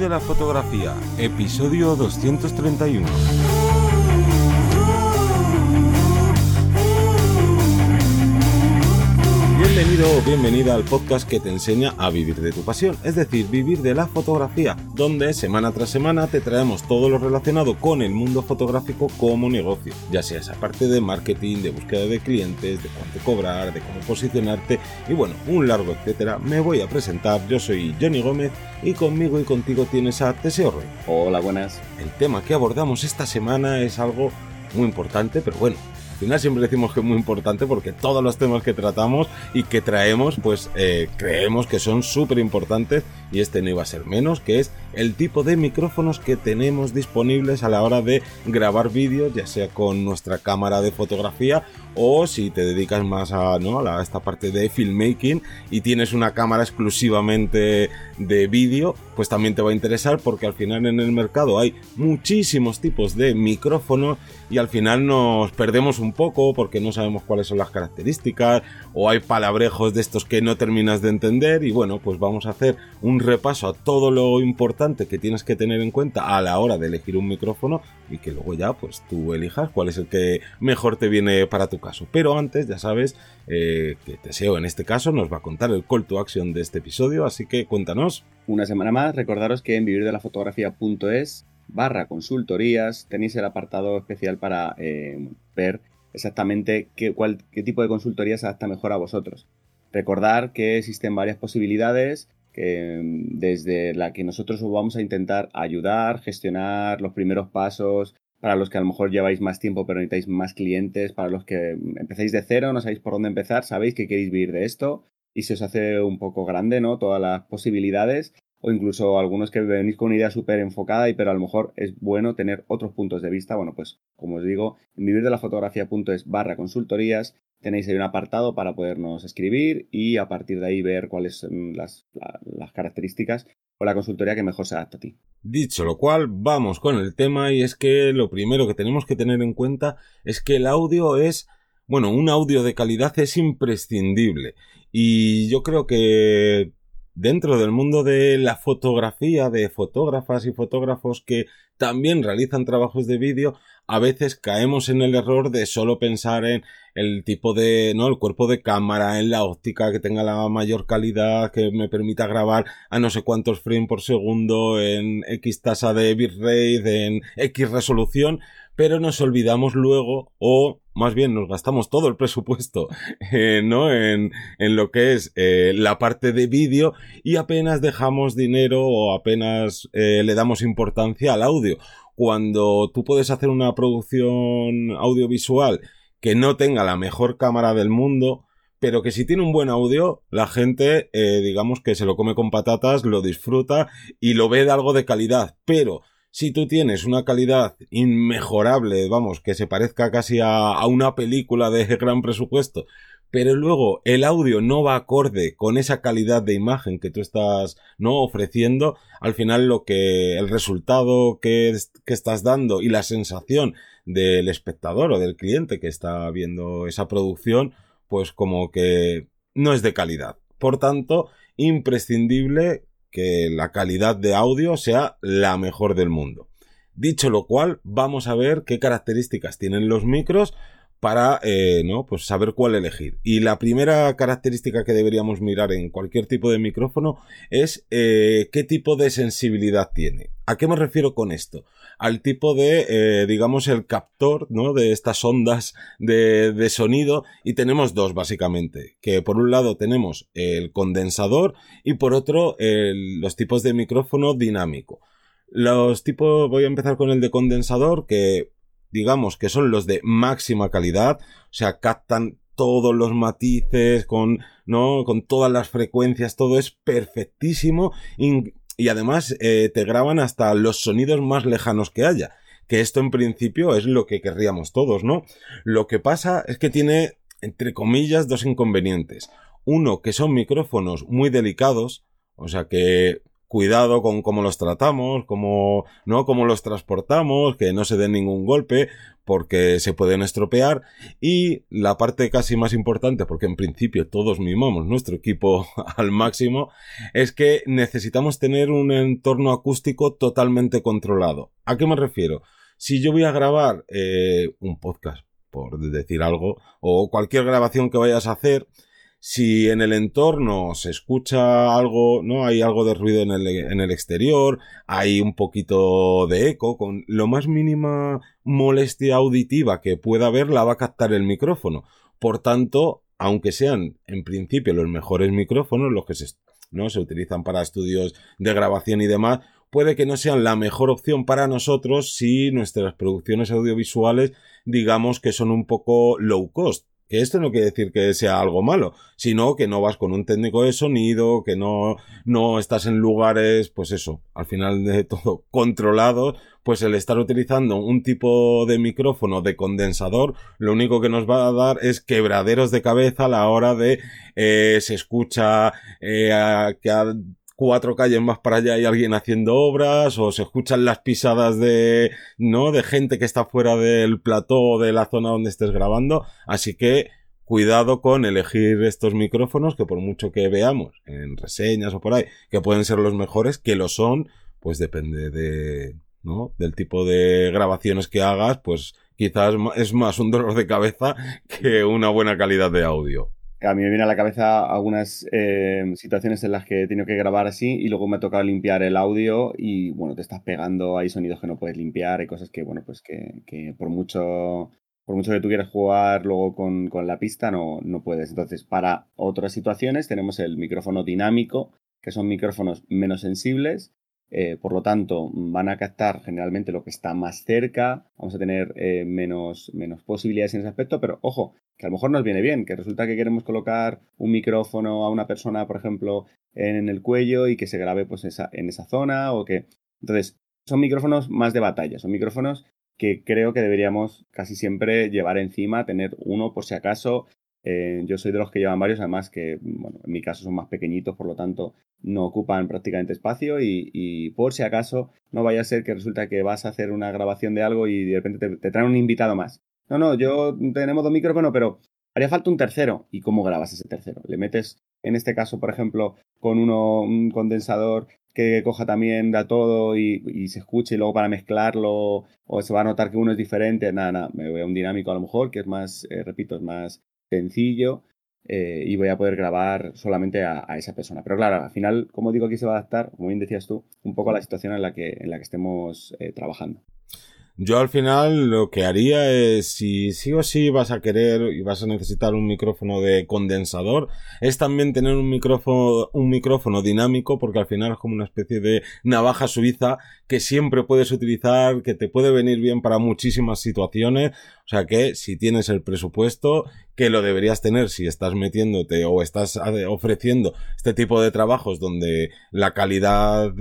de la fotografía, episodio 231. Bienvenido o bienvenida al podcast que te enseña a vivir de tu pasión, es decir, vivir de la fotografía, donde semana tras semana te traemos todo lo relacionado con el mundo fotográfico como negocio, ya sea esa parte de marketing, de búsqueda de clientes, de cuánto cobrar, de cómo posicionarte y bueno, un largo etcétera. Me voy a presentar, yo soy Johnny Gómez y conmigo y contigo tienes a Teseo Rey. Hola, buenas. El tema que abordamos esta semana es algo muy importante, pero bueno, final siempre decimos que es muy importante porque todos los temas que tratamos y que traemos, pues eh, creemos que son súper importantes y este no iba a ser menos, que es el tipo de micrófonos que tenemos disponibles a la hora de grabar vídeos, ya sea con nuestra cámara de fotografía o si te dedicas más a, ¿no? a esta parte de filmmaking y tienes una cámara exclusivamente de vídeo, pues también te va a interesar porque al final en el mercado hay muchísimos tipos de micrófonos y al final nos perdemos un poco porque no sabemos cuáles son las características o hay palabrejos de estos que no terminas de entender y bueno, pues vamos a hacer un repaso a todo lo importante que tienes que tener en cuenta a la hora de elegir un micrófono y que luego ya pues tú elijas cuál es el que mejor te viene para tu caso. Pero antes ya sabes eh, que Teseo en este caso nos va a contar el call to action de este episodio, así que cuéntanos. Una semana más, recordaros que en vivirdelafotografía.es barra consultorías tenéis el apartado especial para eh, ver exactamente qué, tipo de consultoría se adapta mejor a vosotros. Recordar que existen varias posibilidades que mm, desde la que nosotros os vamos a intentar ayudar, gestionar los primeros pasos, para los que a lo mejor lleváis más tiempo pero necesitáis más clientes, para los que empecéis de cero, no sabéis por dónde empezar, sabéis que queréis vivir de esto y se os hace un poco grande, ¿no? Todas las posibilidades o incluso algunos que venís con una idea súper enfocada y pero a lo mejor es bueno tener otros puntos de vista. Bueno, pues como os digo, en vivirdelafotografía.es barra consultorías tenéis ahí un apartado para podernos escribir y a partir de ahí ver cuáles son las, las características o la consultoría que mejor se adapta a ti. Dicho lo cual, vamos con el tema y es que lo primero que tenemos que tener en cuenta es que el audio es, bueno, un audio de calidad es imprescindible y yo creo que dentro del mundo de la fotografía, de fotógrafas y fotógrafos que también realizan trabajos de vídeo, a veces caemos en el error de solo pensar en el tipo de, ¿no? El cuerpo de cámara, en la óptica que tenga la mayor calidad, que me permita grabar a no sé cuántos frames por segundo, en X tasa de bitrate, en X resolución, pero nos olvidamos luego, o más bien nos gastamos todo el presupuesto, eh, ¿no? En, en, lo que es eh, la parte de vídeo y apenas dejamos dinero o apenas eh, le damos importancia al audio cuando tú puedes hacer una producción audiovisual que no tenga la mejor cámara del mundo, pero que si tiene un buen audio, la gente, digamos que se lo come con patatas, lo disfruta y lo ve de algo de calidad. Pero si tú tienes una calidad inmejorable, vamos, que se parezca casi a, una película de gran presupuesto, pero luego el audio no va acorde con esa calidad de imagen que tú estás no ofreciendo, al final lo que el resultado que estás dando y la sensación del espectador o del cliente que está viendo esa producción, pues como que no es de calidad. Por tanto, imprescindible que la calidad de audio sea la mejor del mundo. Dicho lo cual, vamos a ver qué características tienen los micros para eh, ¿no? pues saber cuál elegir. Y la primera característica que deberíamos mirar en cualquier tipo de micrófono es eh, qué tipo de sensibilidad tiene. ¿A qué me refiero con esto? Al tipo de, eh, digamos, el captor, ¿no? De estas ondas de, de sonido. Y tenemos dos, básicamente. Que por un lado tenemos el condensador y por otro los tipos de micrófono dinámico. Los tipos, voy a empezar con el de condensador, que digamos que son los de máxima calidad, o sea, captan todos los matices, con, ¿no? Con todas las frecuencias, todo es perfectísimo y además eh, te graban hasta los sonidos más lejanos que haya. Que esto en principio es lo que querríamos todos, ¿no? Lo que pasa es que tiene, entre comillas, dos inconvenientes. Uno, que son micrófonos muy delicados, o sea que cuidado con cómo los tratamos, cómo, ¿no? Cómo los transportamos, que no se den ningún golpe, porque se pueden estropear y la parte casi más importante, porque en principio todos mimamos nuestro equipo al máximo, es que necesitamos tener un entorno acústico totalmente controlado. ¿A qué me refiero? Si yo voy a grabar eh, un podcast, por decir algo, o cualquier grabación que vayas a hacer, si en el entorno se escucha algo, ¿no? Hay algo de ruido en el, exterior, hay un poquito de eco, con lo más mínima molestia auditiva que pueda haber la va a captar el micrófono. Por tanto, aunque sean en principio los mejores micrófonos, los que se, ¿no? se utilizan para estudios de grabación y demás, puede que no sean la mejor opción para nosotros si nuestras producciones audiovisuales digamos que son un poco low cost que esto no quiere decir que sea algo malo, sino que no vas con un técnico de sonido, que no, no estás en lugares, pues eso, al final de todo controlado, pues el estar utilizando un tipo de micrófono de condensador, lo único que nos va a dar es quebraderos de cabeza a la hora de eh, se escucha eh, que cuatro calles más para allá hay alguien haciendo obras o se escuchan las pisadas de no de gente que está fuera del plató de la zona donde estés grabando. Así que cuidado con elegir estos micrófonos que por mucho que veamos en reseñas o por ahí que pueden ser los mejores que lo son pues depende de no del tipo de grabaciones que hagas pues quizás es más un dolor de cabeza que una buena calidad de audio a mí me viene a la cabeza algunas eh, situaciones en las que he tenido que grabar así y luego me ha tocado limpiar el audio y bueno, te estás pegando, hay sonidos que no puedes limpiar, hay cosas que, bueno, pues que, que por mucho por mucho que tú quieras jugar luego con, con, la pista, no, no puedes. Entonces, para otras situaciones tenemos el micrófono dinámico, que son micrófonos menos sensibles, eh, por lo tanto, van a captar generalmente lo que está más cerca, vamos a tener eh, menos, menos posibilidades en ese aspecto, pero ojo, que a lo mejor nos viene bien, que resulta que queremos colocar un micrófono a una persona, por ejemplo, en el cuello y que se grabe pues esa, en esa zona o que... Entonces, son micrófonos más de batalla, son micrófonos que creo que deberíamos casi siempre llevar encima, tener uno por si acaso. Eh, yo soy de los que llevan varios, además que, bueno, en mi caso son más pequeñitos, por lo tanto no ocupan prácticamente espacio y, por si acaso no vaya a ser que resulta que vas a hacer una grabación de algo y de repente te, traen un invitado más. No, no, yo tenemos dos micrófonos, pero haría falta un tercero. ¿Y cómo grabas ese tercero? Le metes, en este caso, por ejemplo, con uno, un condensador que coja también da todo y, se escuche y luego para mezclarlo o se va a notar que uno es diferente. Nada, nada, me voy a un dinámico a lo mejor, que es más, eh, repito, es más sencillo eh, y voy a poder grabar solamente a, esa persona. Pero claro, al final, como digo, aquí se va a adaptar, como bien decías tú, un poco a la situación en la que, en la que estemos eh, trabajando. Yo al final lo que haría es, si sí o sí vas a querer y vas a necesitar un micrófono de condensador, es también tener un micrófono, un micrófono dinámico, porque al final es como una especie de navaja suiza que siempre puedes utilizar, que te puede venir bien para muchísimas situaciones. O sea que si tienes el presupuesto, que lo deberías tener si estás metiéndote o estás ofreciendo este tipo de trabajos donde la calidad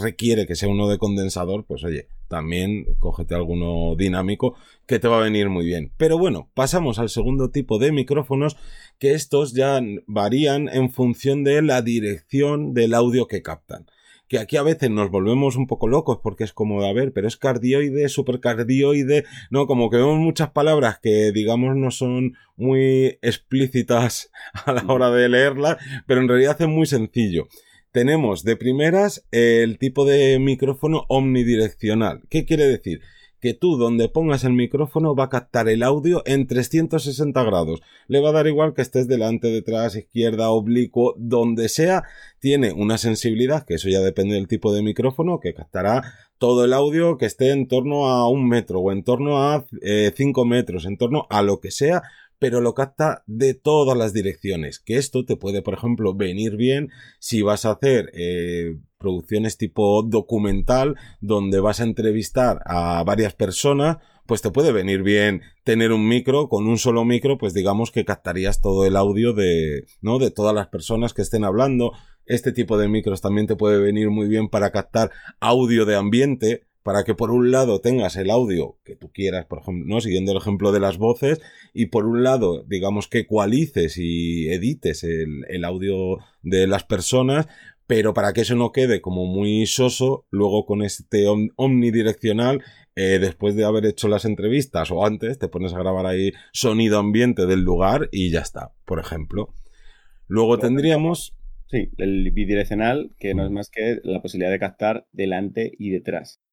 requiere que sea uno de condensador, pues oye, también cógete alguno dinámico que te va a venir muy bien. Pero bueno, pasamos al segundo tipo de micrófonos que estos ya varían en función de la dirección del audio que captan. Que aquí a veces nos volvemos un poco locos porque es como, a ver, pero es cardioide, supercardioide, no, como que vemos muchas palabras que digamos no son muy explícitas a la hora de leerlas, pero en realidad es muy sencillo tenemos de primeras el tipo de micrófono omnidireccional. ¿Qué quiere decir? Que tú donde pongas el micrófono va a captar el audio en 360 grados. Le va a dar igual que estés delante, detrás, izquierda, oblicuo, donde sea. Tiene una sensibilidad, que eso ya depende del tipo de micrófono, que captará todo el audio que esté en torno a un metro o en torno a 5 eh, metros, en torno a lo que sea, pero lo capta de todas las direcciones. Que esto te puede, por ejemplo, venir bien si vas a hacer eh, producciones tipo documental, donde vas a entrevistar a varias personas, pues te puede venir bien tener un micro, con un solo micro, pues digamos que captarías todo el audio de, ¿no? De todas las personas que estén hablando. Este tipo de micros también te puede venir muy bien para captar audio de ambiente, para que por un lado tengas el audio que tú quieras, por ejemplo, ¿no? siguiendo el ejemplo de las voces, y por un lado, digamos que ecualices y edites el, el audio de las personas, pero para que eso no quede como muy soso, luego con este omnidireccional, eh, después de haber hecho las entrevistas o antes, te pones a grabar ahí sonido ambiente del lugar y ya está, por ejemplo. Luego tendríamos... Sí, el bidireccional, que no es más que la posibilidad de captar delante y detrás.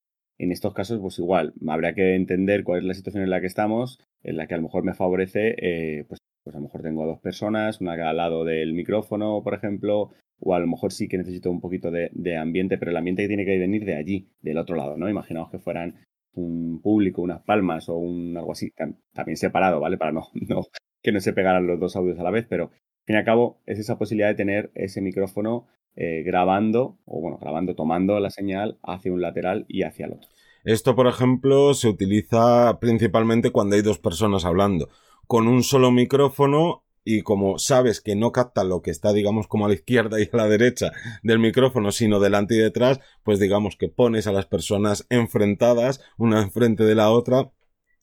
En estos casos, pues igual, habría que entender cuál es la situación en la que estamos, en la que a lo mejor me favorece, eh, pues, pues a lo mejor tengo a dos personas, una al lado del micrófono, por ejemplo, o a lo mejor sí que necesito un poquito de, ambiente, pero el ambiente tiene que venir de allí, del otro lado, ¿no? Imaginaos que fueran un público, unas palmas o un algo así, también separado, ¿vale? Para no, no que no se pegaran los dos audios a la vez, pero al fin y al cabo es esa posibilidad de tener ese micrófono eh, grabando, o bueno, grabando, tomando la señal hacia un lateral y hacia el otro. Esto, por ejemplo, se utiliza principalmente cuando hay dos personas hablando. Con un solo micrófono y como sabes que no capta lo que está, digamos, como a la izquierda y a la derecha del micrófono, sino delante y detrás, pues digamos que pones a las personas enfrentadas, una enfrente de la otra,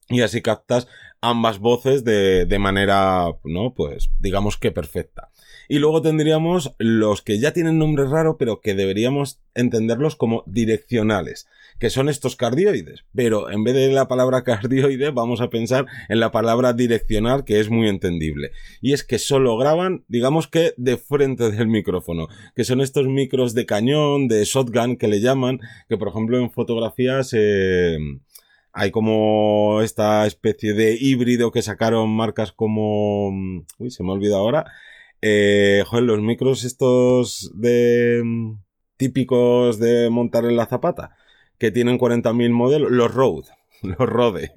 y así captas ambas voces de, de manera, ¿no? Pues digamos que perfecta. Y luego tendríamos los que ya tienen nombre raro, pero que deberíamos entenderlos como direccionales, que son estos cardioides. Pero en vez de la palabra cardioide, vamos a pensar en la palabra direccional, que es muy entendible. Y es que solo graban, digamos que de frente del micrófono, que son estos micros de cañón, de shotgun que le llaman, que por ejemplo en fotografías eh, hay como esta especie de híbrido que sacaron marcas como... Uy, se me olvida ahora. Eh, joder, los micros estos de mm, típicos de montar en la zapata, que tienen 40.000 modelos, los Rode, los Rode,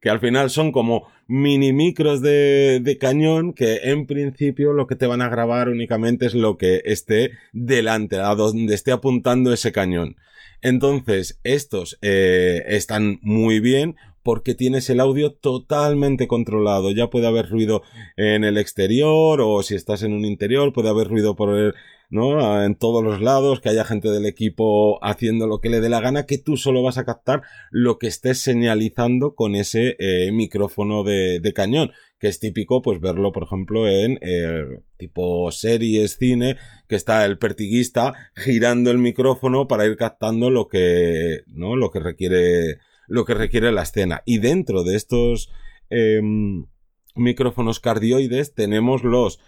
que al final son como mini micros de, de, cañón que en principio lo que te van a grabar únicamente es lo que esté delante, a donde esté apuntando ese cañón. Entonces, estos eh, están muy bien porque tienes el audio totalmente controlado. Ya puede haber ruido en el exterior o si estás en un interior puede haber ruido por el, ¿no? En todos los lados, que haya gente del equipo haciendo lo que le dé la gana, que tú solo vas a captar lo que estés señalizando con ese eh, micrófono de, de, cañón, que es típico, pues verlo, por ejemplo, en eh, tipo series, cine, que está el pertiguista girando el micrófono para ir captando lo que, ¿no? Lo que requiere lo que requiere la escena. Y dentro de estos em, micrófonos cardioides tenemos los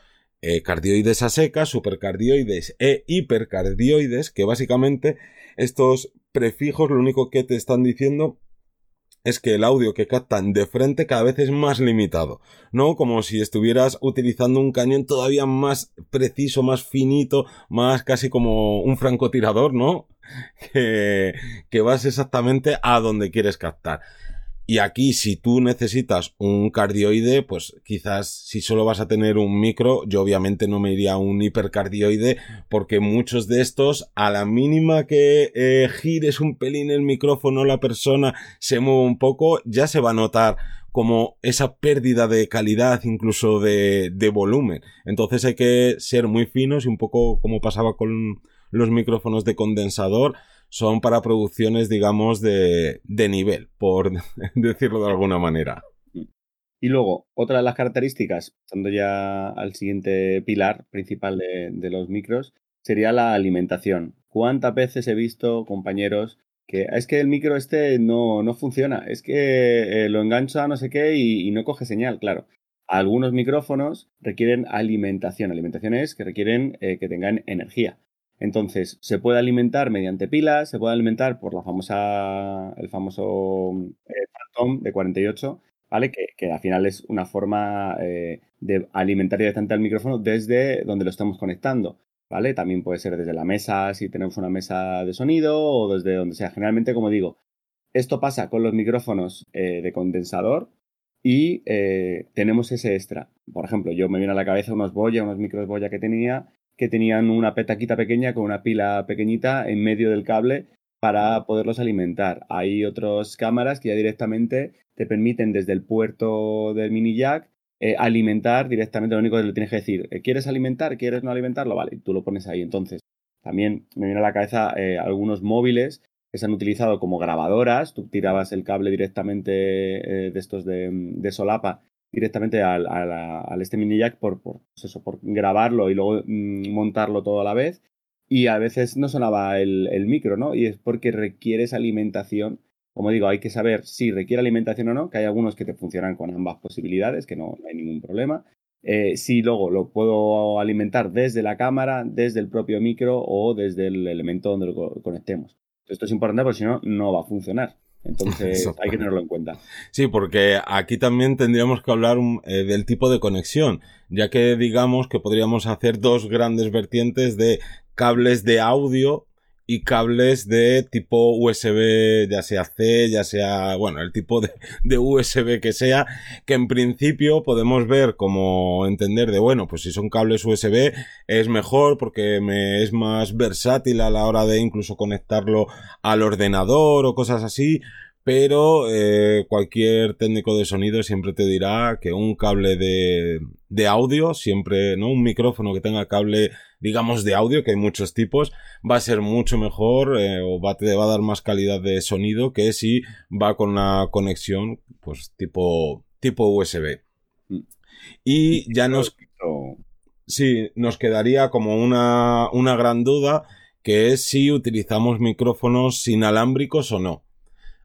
eh, cardioides a secas, supercardioides e hipercardioides, que básicamente estos prefijos lo único que te están diciendo es que el audio que captan de frente cada vez es más limitado, ¿no? Como si estuvieras utilizando un cañón todavía más preciso, más finito, más casi como un francotirador, ¿no? que, que vas exactamente a donde quieres captar. Y aquí, si tú necesitas un cardioide, pues quizás si solo vas a tener un micro, yo obviamente no me iría a un hipercardioide, porque muchos de estos, a la mínima que eh, gires un pelín el micrófono, la persona se mueva un poco, ya se va a notar como esa pérdida de calidad, incluso de volumen. Entonces hay que ser muy finos y un poco como pasaba con los micrófonos de condensador son para producciones, digamos, de, de nivel, por decirlo de alguna manera. Y luego, otra de las características, pasando ya al siguiente pilar principal de, los micros, sería la alimentación. ¿Cuántas veces he visto compañeros que es que el micro este no, no funciona, es que eh, lo engancha no sé qué y, no coge señal, claro. Algunos micrófonos requieren alimentación. Alimentación es que requieren eh, que tengan energía. Entonces, se puede alimentar mediante pilas, se puede alimentar por la famosa, el famoso eh, Phantom de 48, ¿vale? Que, al final es una forma eh, de alimentar directamente al micrófono desde donde lo estamos conectando, ¿vale? También puede ser desde la mesa, si tenemos una mesa de sonido, o desde donde sea. Generalmente, como digo, esto pasa con los micrófonos eh, de condensador y tenemos ese extra. Por ejemplo, yo me viene a la cabeza unos boya, unos micros boya que tenía, que tenían una petaquita pequeña con una pila pequeñita en medio del cable para poderlos alimentar. Hay otras cámaras que ya directamente te permiten desde el puerto del mini jack eh, alimentar directamente. Lo único que le tienes que decir, eh, ¿quieres alimentar? ¿Quieres no alimentarlo? Vale, tú lo pones ahí. Entonces, también me viene a la cabeza eh, algunos móviles que se han utilizado como grabadoras. Tú tirabas el cable directamente de estos de, de solapa directamente al, al, este mini jack por, por, pues eso, por grabarlo y luego mm, montarlo todo a la vez. y a veces no sonaba el, micro, ¿no? Y es porque requiere esa alimentación como digo, hay que saber si requiere alimentación o no, que hay algunos que te funcionan con ambas posibilidades, que no, hay ningún problema. Eh, si luego lo puedo alimentar desde la cámara, desde el propio micro o desde el elemento donde lo conectemos. Esto es importante porque si no, no va a funcionar. Entonces hay que tenerlo en cuenta. Sí, porque aquí también tendríamos que hablar eh, del tipo de conexión, ya que digamos que podríamos hacer dos grandes vertientes de cables de audio y cables de tipo USB, ya sea C, ya sea, bueno, el tipo de, USB que sea, que en principio podemos ver como entender de, bueno, pues si son cables USB es mejor porque me es más versátil a la hora de incluso conectarlo al ordenador o cosas así, pero eh, cualquier técnico de sonido siempre te dirá que un cable de, de audio, siempre, ¿no? Un micrófono que tenga cable, digamos, de audio, que hay muchos tipos, va a ser mucho mejor eh, o va, te va a dar más calidad de sonido que si va con una conexión, pues, tipo, tipo USB. Mm. Y ya nos... Sí, nos quedaría como una, una gran duda, que es si utilizamos micrófonos inalámbricos o no.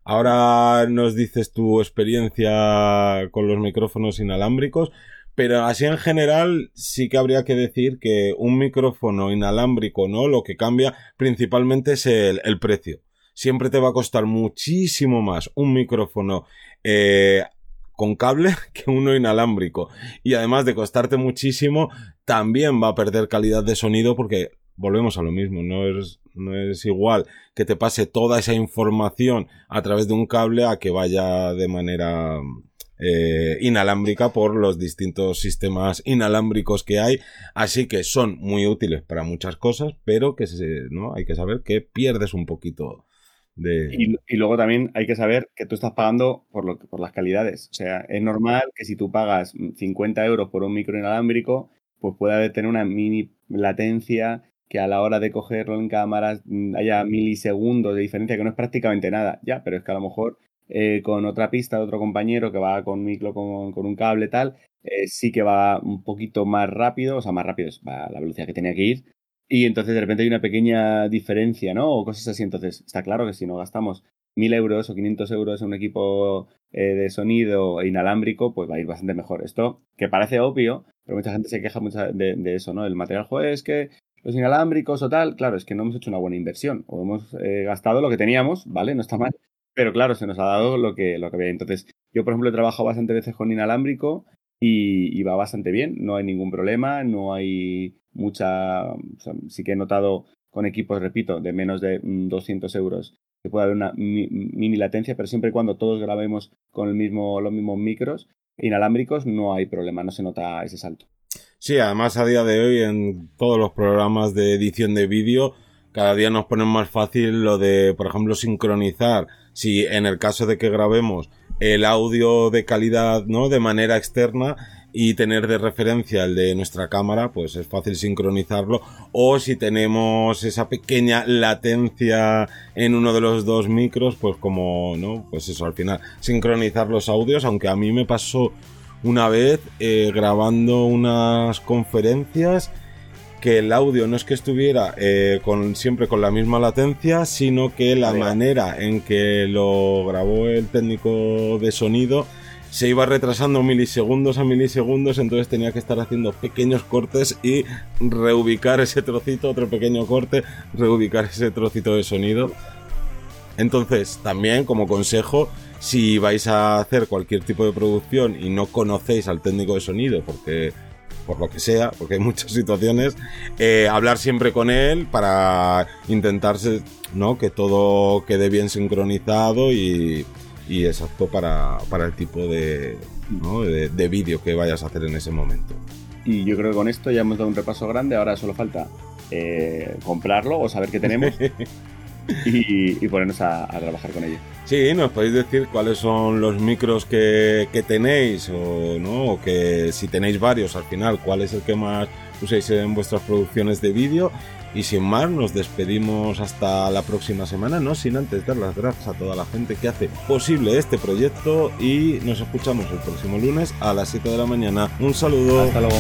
Ahora nos dices tu experiencia con los micrófonos inalámbricos, pero así en general sí que habría que decir que un micrófono inalámbrico, ¿no? Lo que cambia principalmente es el, precio. Siempre te va a costar muchísimo más un micrófono eh, con cable que uno inalámbrico. Y además de costarte muchísimo, también va a perder calidad de sonido porque volvemos a lo mismo, no es, no es igual que te pase toda esa información a través de un cable a que vaya de manera eh, inalámbrica por los distintos sistemas inalámbricos que hay. Así que son muy útiles para muchas cosas, pero que ¿no? hay que saber que pierdes un poquito de... Y, luego también hay que saber que tú estás pagando por, lo, por las calidades. O sea, es normal que si tú pagas 50 euros por un micro inalámbrico, pues pueda tener una mini latencia que a la hora de cogerlo en cámaras mm, haya milisegundos de diferencia, que no es prácticamente nada, ya, pero es que a lo mejor eh, con otra pista de otro compañero que va con micro, con, con un cable tal, eh, sí que va un poquito más rápido, o sea, más rápido es la velocidad que tenía que ir, y entonces de repente hay una pequeña diferencia, ¿no? O cosas así, entonces está claro que si no gastamos 1000 euros o 500 euros en un equipo eh, de sonido inalámbrico, pues va a ir bastante mejor. Esto, que parece obvio, pero mucha gente se queja mucho de, eso, ¿no? El material, joder, es que los inalámbricos o tal, claro, es que no hemos hecho una buena inversión o hemos eh, gastado lo que teníamos, ¿vale? No está mal, pero claro, se nos ha dado lo que, lo que había. Entonces, yo, por ejemplo, he trabajado bastante veces con inalámbrico y, va bastante bien, no hay ningún problema, no hay mucha... sí que he notado con equipos, repito, de menos de 200 euros que puede haber una mini latencia, pero siempre y cuando todos grabemos con el mismo, los mismos micros inalámbricos no hay problema, no se nota ese salto. Sí, además a día de hoy en todos los programas de edición de vídeo cada día nos ponen más fácil lo de, por ejemplo, sincronizar. Si en el caso de que grabemos el audio de calidad, ¿no? De manera externa y tener de referencia el de nuestra cámara, pues es fácil sincronizarlo. O si tenemos esa pequeña latencia en uno de los dos micros, pues como, ¿no? Pues eso, al final, sincronizar los audios, aunque a mí me pasó una vez eh, grabando unas conferencias que el audio no es que estuviera eh, con, siempre con la misma latencia, sino que la manera en que lo grabó el técnico de sonido se iba retrasando milisegundos a milisegundos, entonces tenía que estar haciendo pequeños cortes y reubicar ese trocito, otro pequeño corte, reubicar ese trocito de sonido. Entonces, también como consejo, si vais a hacer cualquier tipo de producción y no conocéis al técnico de sonido, porque por lo que sea, porque hay muchas situaciones, eh, hablar siempre con él para intentarse, ¿no? Que todo quede bien sincronizado y, y exacto para, para, el tipo de, de, vídeo que vayas a hacer en ese momento. Y yo creo que con esto ya hemos dado un repaso grande, ahora solo falta eh, comprarlo o saber qué tenemos y, ponernos a, trabajar con ello. Sí, nos podéis decir cuáles son los micros que, tenéis o, ¿no? o que si tenéis varios al final, cuál es el que más uséis en vuestras producciones de vídeo. Y sin más, nos despedimos hasta la próxima semana, no sin antes dar las gracias a toda la gente que hace posible este proyecto y nos escuchamos el próximo lunes a las 7 de la mañana. Un saludo. Hasta luego.